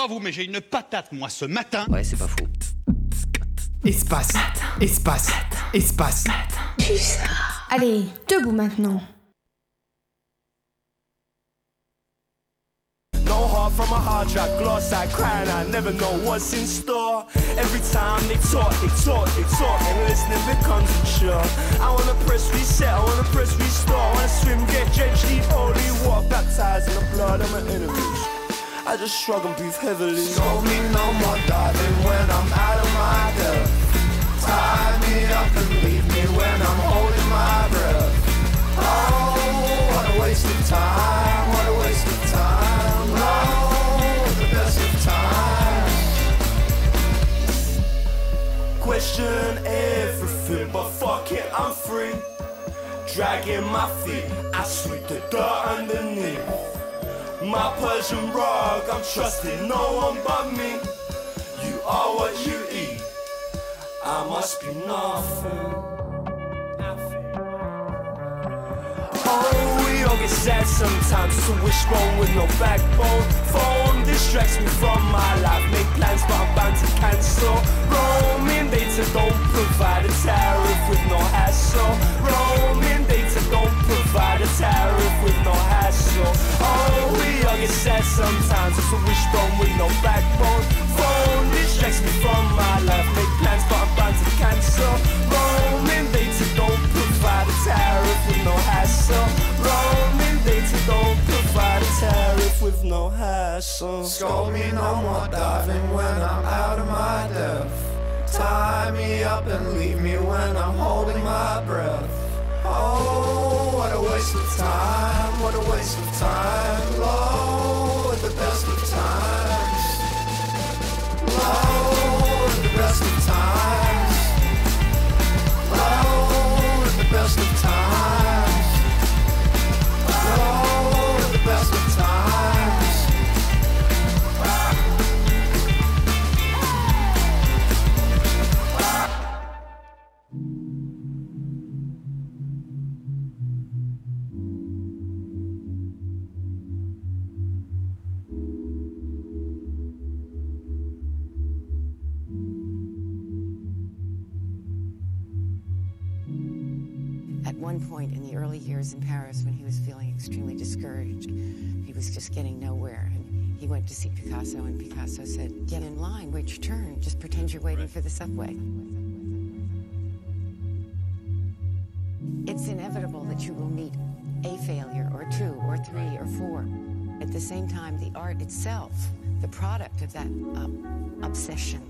Pas vous, mais j'ai une patate, moi, ce matin. Ouais, c'est pas faux. Espace, espace, espace. Allez, debout maintenant. No heart from a hard drive, gloss I crying, I never know what's in store. Every time they talk, they talk, they talk, and listening becomes a chore. I wanna press reset, I wanna press restore, I wanna swim, get drenched, eat holy water, baptized in the blood of my enemies. I just shrug and breathe heavily. Told me no more diving when I'm out of my depth. Tie me up and leave me when I'm holding my breath. Oh, what a waste of time, what a waste of time. Oh, the best of times. Question everything, but fuck it, I'm free. Dragging my feet, I sweep the dirt underneath. My Persian rug, I'm trusting no one but me. You are what you eat. I must be nothing. Oh, we all get sad sometimes. It's a wishbone with no backbone. Phone distracts me from my life. Make plans, but I'm bound to cancel. Roaming data don't provide a tariff with no hassle. Roaming data Scold me no more diving when I'm out of my depth. Tie me up and leave me when I'm holding my breath. Oh, what a waste of time, what a waste of time. Low at the best of times. Low early years in Paris, when he was feeling extremely discouraged, he was just getting nowhere. And he went to see Picasso, and Picasso said, Get in line, wait your turn, just pretend you're waiting for the subway. It's inevitable that you will meet a failure, or two, or three, or four. At the same time, the art itself, the product of that uh, obsession,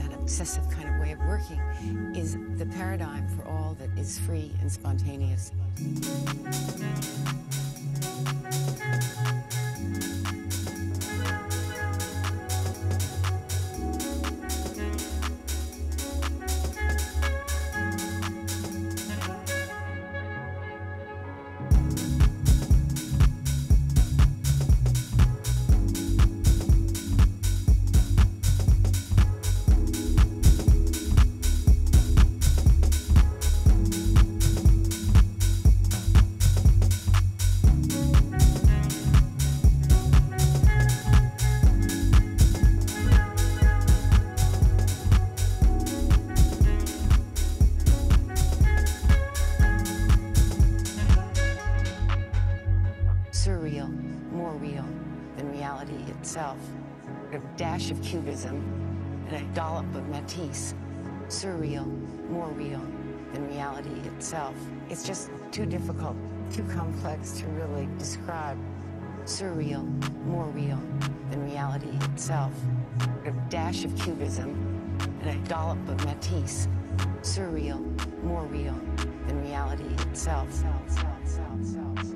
that obsessive kind of way of working, is the paradigm for all that is free and spontaneous. Dash of cubism and a dollop of Matisse. Surreal, more real than reality itself. It's just too difficult, too complex to really describe. Surreal, more real than reality itself. A dash of cubism and a dollop of Matisse. Surreal, more real than reality itself. Surreal,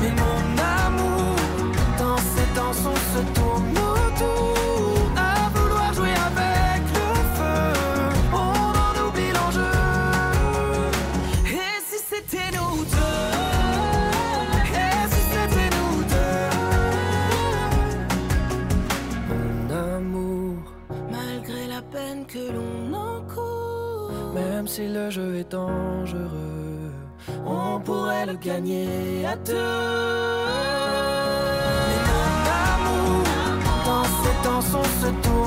Mais mon amour, dans ces danses, on se tourne autour. À vouloir jouer avec le feu, on en oublie l'enjeu. Et si c'était nous deux? Et si c'était nous deux? Mon amour, malgré la peine que l'on encourt, même si le jeu est dangereux pourrait le gagner à deux. Mais notre amour, dans ces danses, on se tourne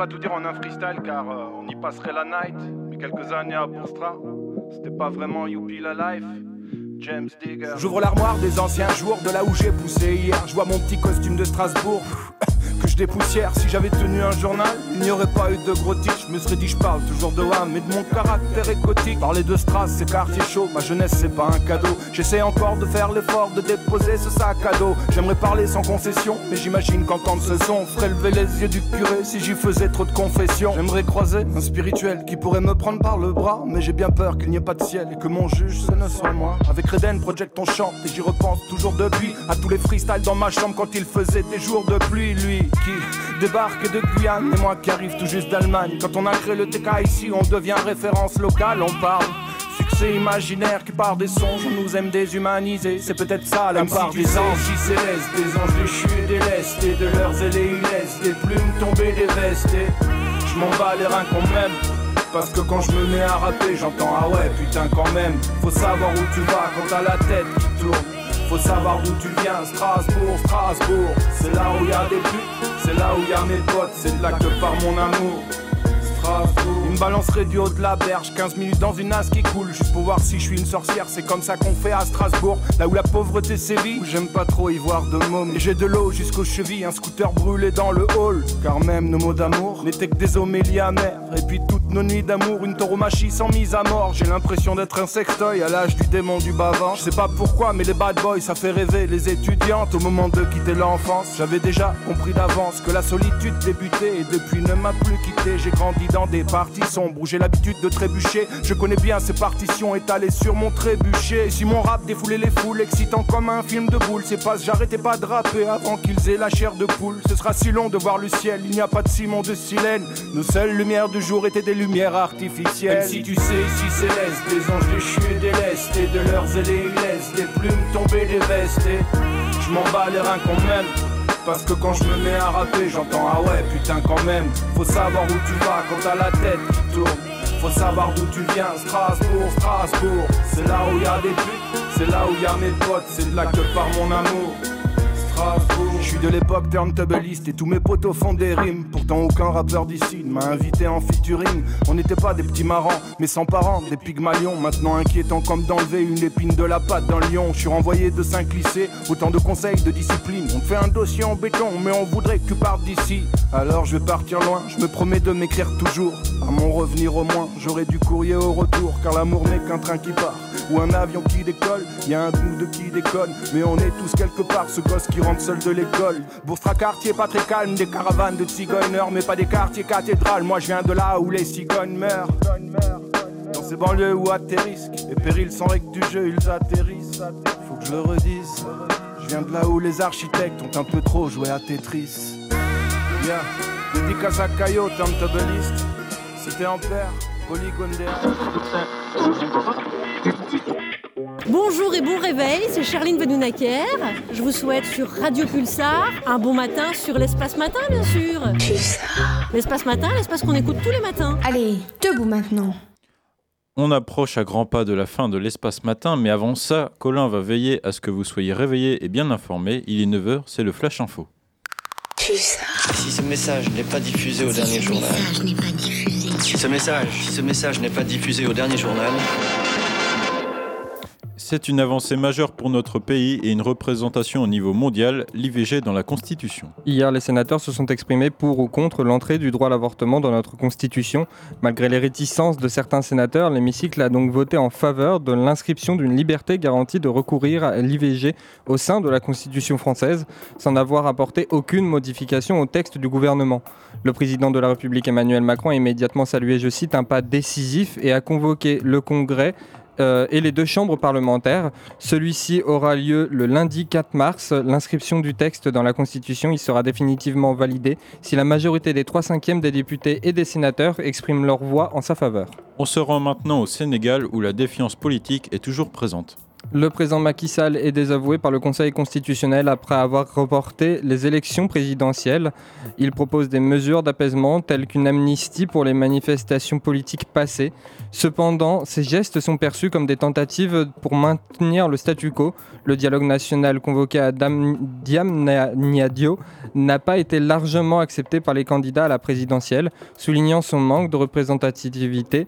pas tout dire en un freestyle car euh, on y passerait la night. Mais quelques années à Bourstra, c'était pas vraiment Youpi la life. James Digger. J'ouvre l'armoire des anciens jours de là où j'ai poussé hier. Je vois mon petit costume de Strasbourg dépoussière. Si j'avais tenu un journal, il n'y aurait pas eu de gros titres. Je me serais dit, je parle toujours de Wham et de mon caractère écotique. Parler de Stras, c'est quartier chaud. Ma jeunesse, c'est pas un cadeau. J'essaie encore de faire l'effort de déposer ce sac à dos. J'aimerais parler sans concession, mais j'imagine qu'entendre ce son ferait lever les yeux du curé si j'y faisais trop de confessions. J'aimerais croiser un spirituel qui pourrait me prendre par le bras, mais j'ai bien peur qu'il n'y ait pas de ciel et que mon juge ce ne soit moi. Avec Reden Project on chante et j'y repense toujours depuis à tous les freestyles dans ma chambre quand il faisait des jours de pluie. Lui qui débarque de Guyane et moi qui arrive tout juste d'Allemagne. Quand on a créé le TK ici, on devient référence locale, on parle. Succès imaginaire qui part des songes, on nous aime déshumanisés, c'est peut-être ça la part des anges qui célestes, des anges déchus et et de leurs ailés laissent des plumes tombées des vestes. Et je m'en bats les reins quand même. Parce que quand je me mets à rapper, j'entends ah ouais, putain, quand même. Faut savoir où tu vas quand t'as la tête qui tourne. Faut savoir d'où tu viens, Strasbourg, Strasbourg. C'est là où y a des putes, c'est là où y mes potes, c'est là que part mon amour. Strasbourg. Il me balancerait du haut de la berge, 15 minutes dans une as qui coule, juste pour voir si je suis une sorcière. C'est comme ça qu'on fait à Strasbourg, là où la pauvreté sévit. J'aime pas trop y voir de mômes. Et j'ai de l'eau jusqu'aux chevilles, un scooter brûlé dans le hall. Car même nos mots d'amour n'étaient que des homélies amères. Nos nuits d'amour, une tauromachie sans mise à mort. J'ai l'impression d'être un sextoy à l'âge du démon du bavant. Je sais pas pourquoi, mais les bad boys, ça fait rêver les étudiantes au moment de quitter l'enfance. J'avais déjà compris d'avance que la solitude débutait et depuis ne m'a plus quitté. J'ai grandi dans des parties sombres où j'ai l'habitude de trébucher. Je connais bien ces partitions étalées sur mon trébuchet. Et si mon rap défoulait les foules, excitant comme un film de boule, c'est pas j'arrêtais pas de rapper avant qu'ils aient la chair de poule. Ce sera si long de voir le ciel, il n'y a pas de ciment de silène. Nos seules lumières du jour étaient des lumières artificielles. Même si tu sais, si céleste, des anges déchus des lestes, et de leurs ailés laissent des plumes tomber des vestes. Et je m'en bats les reins quand même. Parce que quand je me mets à rapper, j'entends ah ouais, putain, quand même. Faut savoir où tu vas quand t'as la tête qui tourne. Faut savoir d'où tu viens, Strasbourg, Strasbourg. C'est là où y a des putes, c'est là où y a mes potes, c'est de là que part mon amour. Je suis de l'époque turntableiste et tous mes potos font des rimes. Pourtant, aucun rappeur d'ici ne m'a invité en featuring. On n'était pas des petits marrants, mais sans parents, des pygmalions. Maintenant inquiétant comme d'enlever une épine de la patte d'un lion. Je suis renvoyé de cinq lycées, autant de conseils, de discipline. On fait un dossier en béton, mais on voudrait que tu partes d'ici. Alors je vais partir loin, je me promets de m'écrire toujours. À mon revenir au moins, j'aurai du courrier au retour. Car l'amour n'est qu'un train qui part, ou un avion qui décolle. Y a un bout de qui déconne, mais on est tous quelque part. Ce gosse qui rentre seul de l'école. Bourstra quartier pas très calme, des caravanes de cigogneurs, mais pas des quartiers cathédrales. Moi je viens de là où les cigognes meurent. Dans ces banlieues où atterrissent les périls sans règles du jeu, ils atterrissent. Faut que je le redise. Je viens de là où les architectes ont un peu trop joué à Tetris. Yeah. Dédicace à Caillot, turntableiste. C'était en père, polygone Bonjour et bon réveil, c'est Charline Benounaker. Je vous souhaite sur Radio Pulsar un bon matin sur l'espace matin, bien sûr. L'espace matin, l'espace qu'on écoute tous les matins. Allez, debout maintenant. On approche à grands pas de la fin de l'espace matin, mais avant ça, Colin va veiller à ce que vous soyez réveillés et bien informés. Il est 9h, c'est le Flash Info. Si ce message n'est pas diffusé au dernier journal. Si ce message, si ce message n'est pas diffusé au dernier journal. C'est une avancée majeure pour notre pays et une représentation au niveau mondial, l'IVG dans la Constitution. Hier, les sénateurs se sont exprimés pour ou contre l'entrée du droit à l'avortement dans notre Constitution. Malgré les réticences de certains sénateurs, l'hémicycle a donc voté en faveur de l'inscription d'une liberté garantie de recourir à l'IVG au sein de la Constitution française, sans avoir apporté aucune modification au texte du gouvernement. Le président de la République Emmanuel Macron a immédiatement salué, je cite, un pas décisif et a convoqué le Congrès euh, et les deux chambres parlementaires. Celui-ci aura lieu le lundi 4 mars. L'inscription du texte dans la Constitution il sera définitivement validé si la majorité des 3 cinquièmes des députés et des sénateurs expriment leur voix en sa faveur. On se rend maintenant au Sénégal où la défiance politique est toujours présente. Le président Macky Sall est désavoué par le Conseil constitutionnel après avoir reporté les élections présidentielles. Il propose des mesures d'apaisement telles qu'une amnistie pour les manifestations politiques passées. Cependant, ces gestes sont perçus comme des tentatives pour maintenir le statu quo. Le dialogue national convoqué à Diamniadio n'a pas été largement accepté par les candidats à la présidentielle, soulignant son manque de représentativité.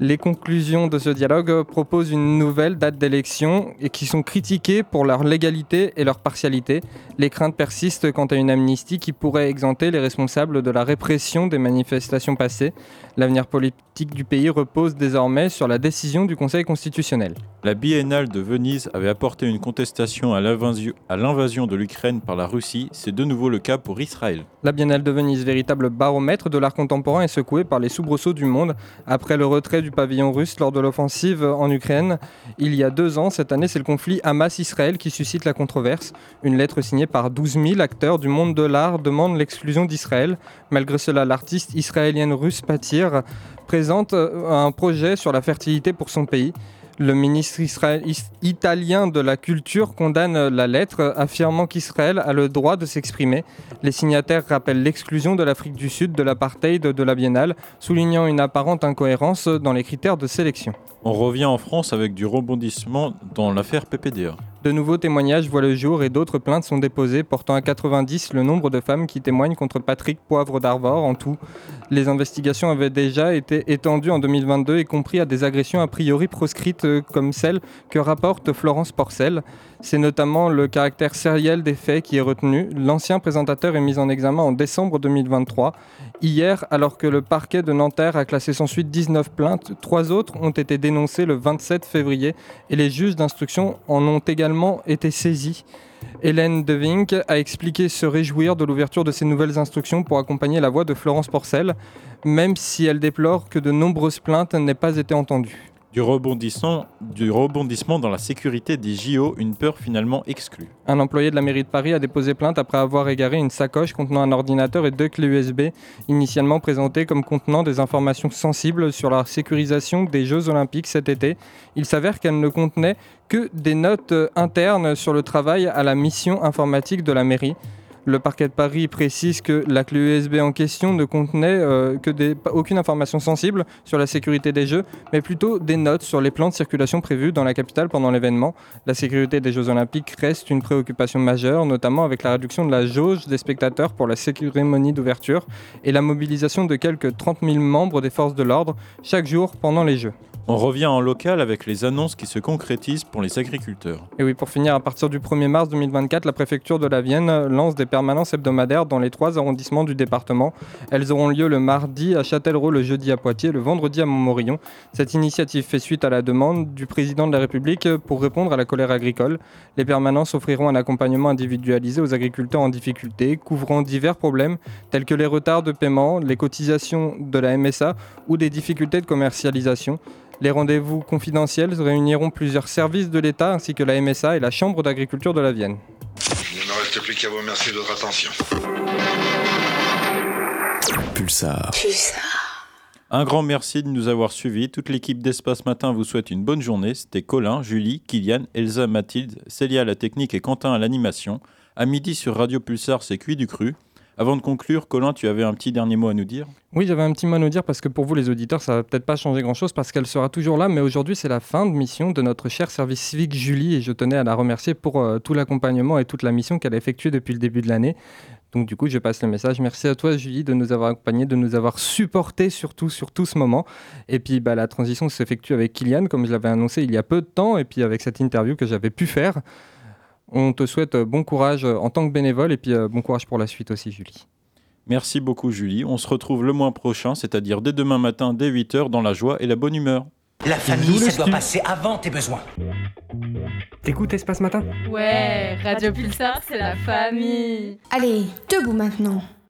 Les conclusions de ce dialogue proposent une nouvelle date d'élection et qui sont critiquées pour leur légalité et leur partialité. Les craintes persistent quant à une amnistie qui pourrait exempter les responsables de la répression des manifestations passées. L'avenir politique du pays repose désormais sur la décision du Conseil constitutionnel. La biennale de Venise avait apporté une contestation à l'invasion de l'Ukraine par la Russie. C'est de nouveau le cas pour Israël. La Biennale de Venise, véritable baromètre de l'art contemporain, est secouée par les soubresauts du monde après le retrait du pavillon russe lors de l'offensive en Ukraine. Il y a deux ans, cette année, c'est le conflit Hamas-Israël qui suscite la controverse. Une lettre signée par 12 000 acteurs du monde de l'art demande l'exclusion d'Israël. Malgré cela, l'artiste israélienne russe Patir présente euh, un projet sur la fertilité pour son pays. Le ministre italien de la culture condamne la lettre, affirmant qu'Israël a le droit de s'exprimer. Les signataires rappellent l'exclusion de l'Afrique du Sud de l'apartheid de la biennale, soulignant une apparente incohérence dans les critères de sélection. On revient en France avec du rebondissement dans l'affaire PPDA. De nouveaux témoignages voient le jour et d'autres plaintes sont déposées, portant à 90 le nombre de femmes qui témoignent contre Patrick Poivre d'Arvor en tout. Les investigations avaient déjà été étendues en 2022 y compris à des agressions a priori proscrites euh, comme celles que rapporte Florence Porcel. C'est notamment le caractère sériel des faits qui est retenu. L'ancien présentateur est mis en examen en décembre 2023. Hier, alors que le parquet de Nanterre a classé sans suite 19 plaintes, trois autres ont été dénoncées le 27 février et les juges d'instruction en ont également été saisis. Hélène Devink a expliqué se réjouir de l'ouverture de ces nouvelles instructions pour accompagner la voix de Florence Porcel, même si elle déplore que de nombreuses plaintes n'aient pas été entendues. Du rebondissement, dans la sécurité des JO, une peur finalement exclue. Un employé de la mairie de Paris a déposé plainte après avoir égaré une sacoche contenant un ordinateur et deux clés USB, initialement présentées comme contenant des informations sensibles sur la sécurisation des Jeux Olympiques cet été. Il s'avère qu'elle ne contenait que des notes internes sur le travail à la mission informatique de la mairie. Le parquet de Paris précise que la clé USB en question ne contenait euh, que des, aucune information sensible sur la sécurité des Jeux, mais plutôt des notes sur les plans de circulation prévus dans la capitale pendant l'événement. La sécurité des Jeux Olympiques reste une préoccupation majeure, notamment avec la réduction de la jauge des spectateurs pour la cérémonie d'ouverture et la mobilisation de quelques 30 000 membres des forces de l'ordre chaque jour pendant les Jeux. On revient en local avec les annonces qui se concrétisent pour les agriculteurs. Et oui, pour finir, à partir du 1er mars 2024, la préfecture de la Vienne lance des permanences hebdomadaires dans les trois arrondissements du département. Elles auront lieu le mardi à Châtellerault, le jeudi à Poitiers, le vendredi à Montmorillon. Cette initiative fait suite à la demande du président de la République pour répondre à la colère agricole. Les permanences offriront un accompagnement individualisé aux agriculteurs en difficulté, couvrant divers problèmes tels que les retards de paiement, les cotisations de la MSA ou des difficultés de commercialisation. Les rendez-vous confidentiels réuniront plusieurs services de l'État ainsi que la MSA et la Chambre d'agriculture de la Vienne. Reste plus qu'à vous remercier de votre attention. Pulsar. Un grand merci de nous avoir suivis. Toute l'équipe d'Espace Matin vous souhaite une bonne journée. C'était Colin, Julie, Kylian, Elsa, Mathilde, Célia à la technique et Quentin à l'animation. À midi sur Radio Pulsar, c'est cuit du cru. Avant de conclure, Colin, tu avais un petit dernier mot à nous dire? Oui, j'avais un petit mot à nous dire parce que pour vous les auditeurs, ça va peut-être pas changer grand-chose parce qu'elle sera toujours là, mais aujourd'hui c'est la fin de mission de notre cher service civique Julie et je tenais à la remercier pour euh, tout l'accompagnement et toute la mission qu'elle a effectuée depuis le début de l'année. Donc du coup, je passe le message. Merci à toi Julie de nous avoir accompagnés, de nous avoir supportés surtout sur tout ce moment. Et puis bah, la transition s'effectue avec Kylian, comme je l'avais annoncé il y a peu de temps, et puis avec cette interview que j'avais pu faire. On te souhaite euh, bon courage euh, en tant que bénévole et puis euh, bon courage pour la suite aussi Julie. Merci beaucoup, Julie. On se retrouve le mois prochain, c'est-à-dire dès demain matin, dès 8h, dans la joie et la bonne humeur. La famille, ça doit passer avant tes besoins. T'écoutes Espace Matin? Ouais, Radio Pulsar, c'est la famille. Allez, debout maintenant.